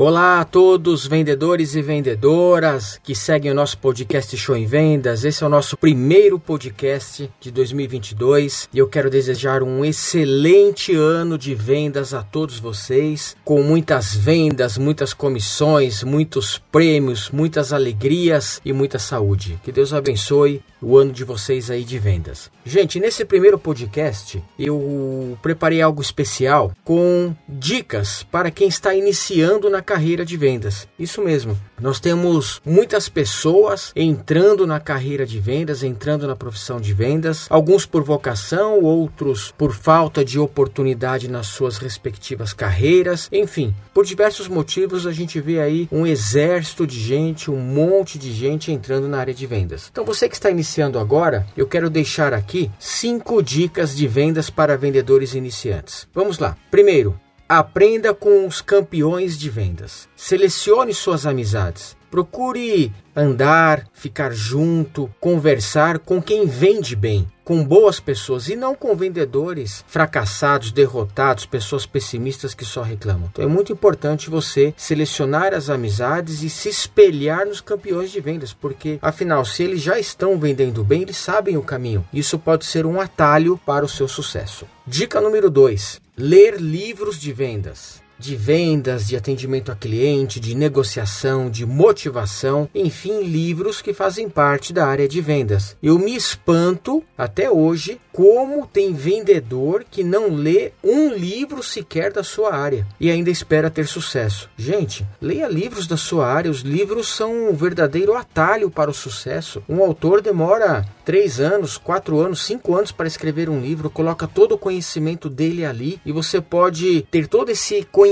Olá a todos, vendedores e vendedoras que seguem o nosso podcast Show em Vendas. Esse é o nosso primeiro podcast de 2022 e eu quero desejar um excelente ano de vendas a todos vocês, com muitas vendas, muitas comissões, muitos prêmios, muitas alegrias e muita saúde. Que Deus abençoe o ano de vocês aí de vendas. Gente, nesse primeiro podcast eu preparei algo especial com dicas para quem está iniciando na carreira de vendas. Isso mesmo. Nós temos muitas pessoas entrando na carreira de vendas, entrando na profissão de vendas, alguns por vocação, outros por falta de oportunidade nas suas respectivas carreiras. Enfim, por diversos motivos a gente vê aí um exército de gente, um monte de gente entrando na área de vendas. Então você que está iniciando agora, eu quero deixar aqui cinco dicas de vendas para vendedores iniciantes. Vamos lá. Primeiro, Aprenda com os campeões de vendas. Selecione suas amizades. Procure andar, ficar junto, conversar com quem vende bem, com boas pessoas e não com vendedores fracassados, derrotados, pessoas pessimistas que só reclamam. Então é muito importante você selecionar as amizades e se espelhar nos campeões de vendas, porque afinal, se eles já estão vendendo bem, eles sabem o caminho. Isso pode ser um atalho para o seu sucesso. Dica número 2: ler livros de vendas de vendas, de atendimento a cliente, de negociação, de motivação, enfim, livros que fazem parte da área de vendas. Eu me espanto até hoje como tem vendedor que não lê um livro sequer da sua área e ainda espera ter sucesso. Gente, leia livros da sua área, os livros são um verdadeiro atalho para o sucesso. Um autor demora três anos, quatro anos, cinco anos para escrever um livro, coloca todo o conhecimento dele ali e você pode ter todo esse conhecimento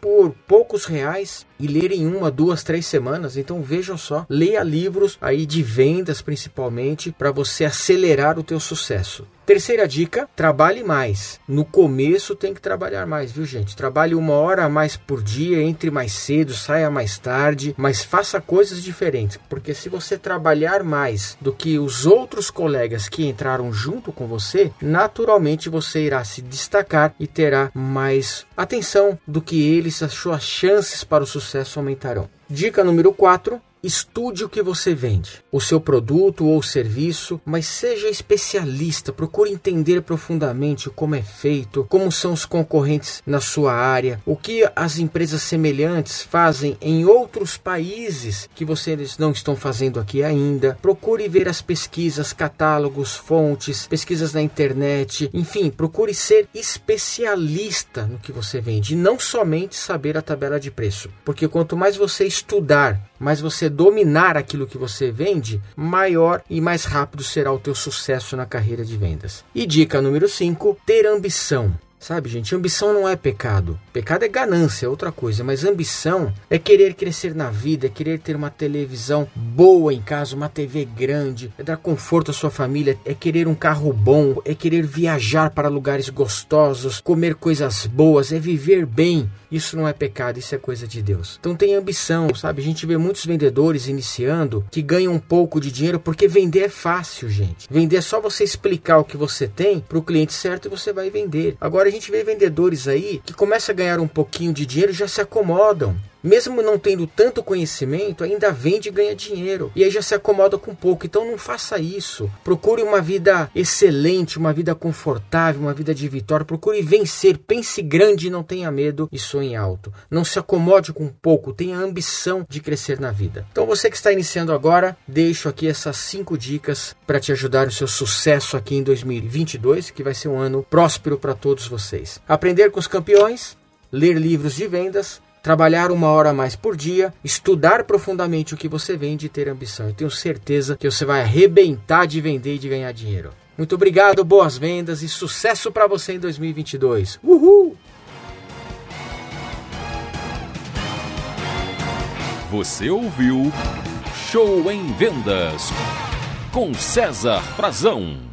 por poucos reais e ler em uma, duas, três semanas. Então vejam só, leia livros aí de vendas principalmente para você acelerar o teu sucesso. Terceira dica: trabalhe mais. No começo tem que trabalhar mais, viu, gente? Trabalhe uma hora a mais por dia, entre mais cedo, saia mais tarde, mas faça coisas diferentes. Porque se você trabalhar mais do que os outros colegas que entraram junto com você, naturalmente você irá se destacar e terá mais atenção do que eles, as suas chances para o sucesso aumentarão. Dica número 4: Estude o que você vende, o seu produto ou serviço, mas seja especialista. Procure entender profundamente como é feito, como são os concorrentes na sua área, o que as empresas semelhantes fazem em outros países que vocês não estão fazendo aqui ainda. Procure ver as pesquisas, catálogos, fontes, pesquisas na internet, enfim, procure ser especialista no que você vende e não somente saber a tabela de preço, porque quanto mais você estudar, mais você dominar aquilo que você vende, maior e mais rápido será o teu sucesso na carreira de vendas. E dica número 5, ter ambição. Sabe, gente, ambição não é pecado. Pecado é ganância, é outra coisa. Mas ambição é querer crescer na vida, é querer ter uma televisão boa em casa, uma TV grande, é dar conforto à sua família, é querer um carro bom, é querer viajar para lugares gostosos, comer coisas boas, é viver bem. Isso não é pecado, isso é coisa de Deus. Então tem ambição, sabe? A gente vê muitos vendedores iniciando que ganham um pouco de dinheiro porque vender é fácil, gente. Vender é só você explicar o que você tem para o cliente certo e você vai vender. Agora a gente vê vendedores aí que começam a ganhar um pouquinho de dinheiro já se acomodam mesmo não tendo tanto conhecimento, ainda vende e ganha dinheiro. E aí já se acomoda com pouco. Então não faça isso. Procure uma vida excelente, uma vida confortável, uma vida de vitória. Procure vencer. Pense grande não tenha medo e sonhe alto. Não se acomode com pouco. Tenha ambição de crescer na vida. Então você que está iniciando agora, deixo aqui essas cinco dicas para te ajudar no seu sucesso aqui em 2022, que vai ser um ano próspero para todos vocês. Aprender com os campeões, ler livros de vendas trabalhar uma hora a mais por dia, estudar profundamente o que você vende e ter ambição. Eu tenho certeza que você vai arrebentar de vender e de ganhar dinheiro. Muito obrigado, boas vendas e sucesso para você em 2022. Uhul! Você ouviu Show em Vendas com César Frazão.